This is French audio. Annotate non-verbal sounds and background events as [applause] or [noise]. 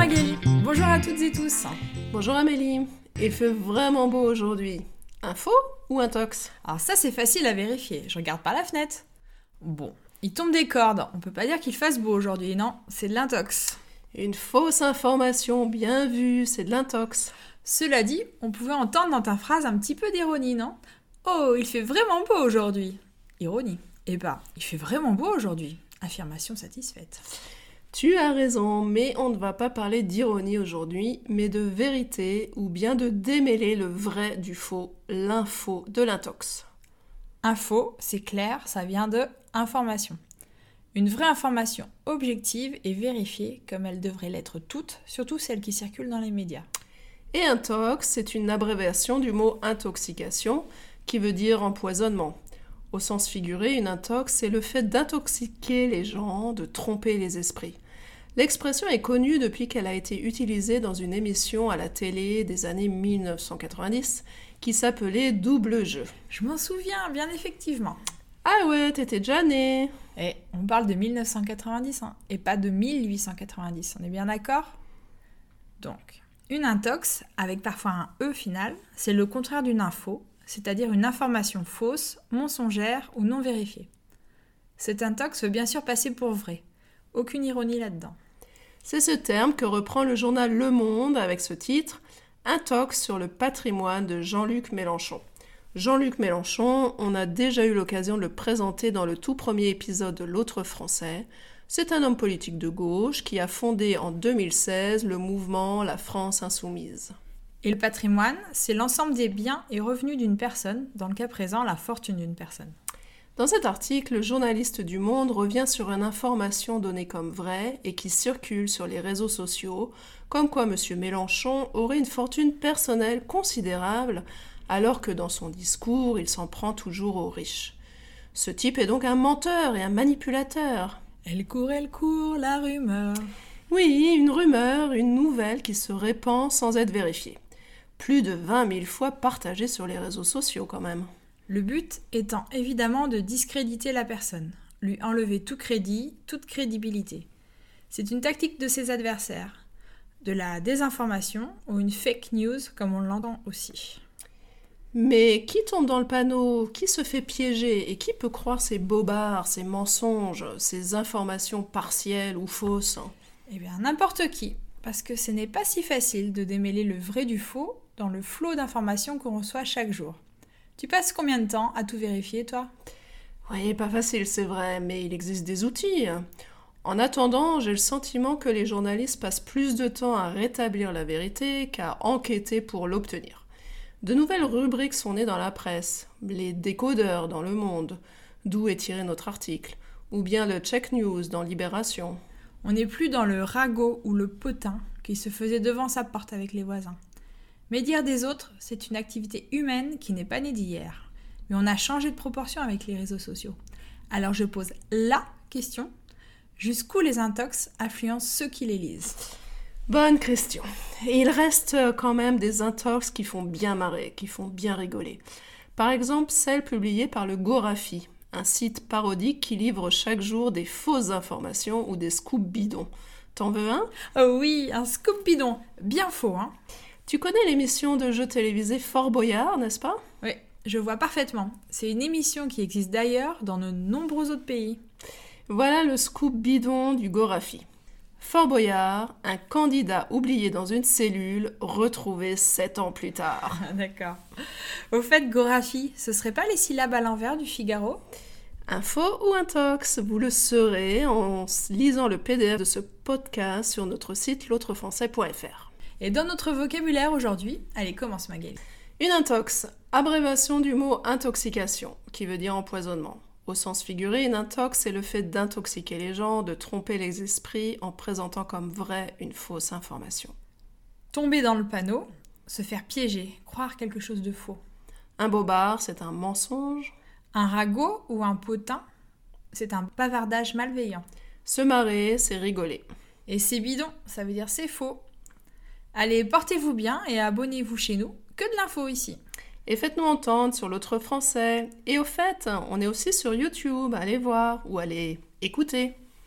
Magali. Bonjour à toutes et tous. Bonjour Amélie. Il fait vraiment beau aujourd'hui. Un faux ou un tox Alors ça c'est facile à vérifier. Je regarde par la fenêtre. Bon, il tombe des cordes. On peut pas dire qu'il fasse beau aujourd'hui, non? C'est de l'intox. Une fausse information bien vue, c'est de l'intox. Cela dit, on pouvait entendre dans ta phrase un petit peu d'ironie, non? Oh, il fait vraiment beau aujourd'hui. Ironie. Eh ben, il fait vraiment beau aujourd'hui. Affirmation satisfaite. Tu as raison, mais on ne va pas parler d'ironie aujourd'hui, mais de vérité ou bien de démêler le vrai du faux, l'info de l'intox. Info, c'est clair, ça vient de information. Une vraie information objective et vérifiée comme elle devrait l'être toutes, surtout celles qui circulent dans les médias. Et intox, c'est une abréviation du mot intoxication, qui veut dire empoisonnement. Au sens figuré, une intox, c'est le fait d'intoxiquer les gens, de tromper les esprits. L'expression est connue depuis qu'elle a été utilisée dans une émission à la télé des années 1990 qui s'appelait Double Jeu. Je m'en souviens, bien effectivement. Ah ouais, t'étais déjà né Et on parle de 1990 hein, et pas de 1890, on est bien d'accord? Donc, une intox, avec parfois un E final, c'est le contraire d'une info, c'est-à-dire une information fausse, mensongère ou non vérifiée. Cette intox veut bien sûr passer pour vrai. Aucune ironie là-dedans. C'est ce terme que reprend le journal Le Monde avec ce titre Intox sur le patrimoine de Jean-Luc Mélenchon. Jean-Luc Mélenchon, on a déjà eu l'occasion de le présenter dans le tout premier épisode de L'autre français. C'est un homme politique de gauche qui a fondé en 2016 le mouvement La France insoumise. Et le patrimoine, c'est l'ensemble des biens et revenus d'une personne, dans le cas présent la fortune d'une personne. Dans cet article, le journaliste du Monde revient sur une information donnée comme vraie et qui circule sur les réseaux sociaux, comme quoi M. Mélenchon aurait une fortune personnelle considérable, alors que dans son discours, il s'en prend toujours aux riches. Ce type est donc un menteur et un manipulateur. Elle court, elle court, la rumeur. Oui, une rumeur, une nouvelle qui se répand sans être vérifiée plus de 20 000 fois partagé sur les réseaux sociaux quand même. Le but étant évidemment de discréditer la personne, lui enlever tout crédit, toute crédibilité. C'est une tactique de ses adversaires, de la désinformation ou une fake news comme on l'entend aussi. Mais qui tombe dans le panneau Qui se fait piéger Et qui peut croire ces bobards, ces mensonges, ces informations partielles ou fausses? Eh bien, n'importe qui, parce que ce n'est pas si facile de démêler le vrai du faux dans le flot d'informations qu'on reçoit chaque jour. Tu passes combien de temps à tout vérifier, toi? Oui, pas facile, c'est vrai, mais il existe des outils. En attendant, j'ai le sentiment que les journalistes passent plus de temps à rétablir la vérité qu'à enquêter pour l'obtenir. De nouvelles rubriques sont nées dans la presse, les décodeurs dans Le Monde, d'où est tiré notre article, ou bien le Check News dans Libération. On n'est plus dans le ragot ou le potin qui se faisait devant sa porte avec les voisins. Mais dire des autres, c'est une activité humaine qui n'est pas née d'hier. Mais on a changé de proportion avec les réseaux sociaux. Alors je pose la question jusqu'où les intox influencent ceux qui les lisent? Bonne question. Et il reste quand même des intox qui font bien marrer, qui font bien rigoler. Par exemple, celle publiée par le Gorafi, un site parodique qui livre chaque jour des fausses informations ou des scoops bidons. T'en veux un? Oh oui, un scoop bidon, bien faux, hein tu connais l'émission de jeux télévisés Fort Boyard, n'est-ce pas? Oui, je vois parfaitement. C'est une émission qui existe d'ailleurs dans de nombreux autres pays. Voilà le scoop bidon du Gorafi. Fort Boyard, un candidat oublié dans une cellule, retrouvé sept ans plus tard. [laughs] D'accord. Au fait, Gorafi, ce serait pas les syllabes à l'envers du Figaro? Un faux ou un tox Vous le saurez en lisant le PDF de ce podcast sur notre site l'autrefrançais.fr. Et dans notre vocabulaire aujourd'hui, allez, commence Magali. Une intox, abréviation du mot intoxication, qui veut dire empoisonnement. Au sens figuré, une intox, c'est le fait d'intoxiquer les gens, de tromper les esprits en présentant comme vraie une fausse information. Tomber dans le panneau, se faire piéger, croire quelque chose de faux. Un bobard, c'est un mensonge. Un ragot ou un potin, c'est un bavardage malveillant. Se marrer, c'est rigoler. Et c'est bidon, ça veut dire c'est faux. Allez, portez-vous bien et abonnez-vous chez nous. Que de l'info ici. Et faites-nous entendre sur l'autre français. Et au fait, on est aussi sur YouTube, allez voir ou allez écouter.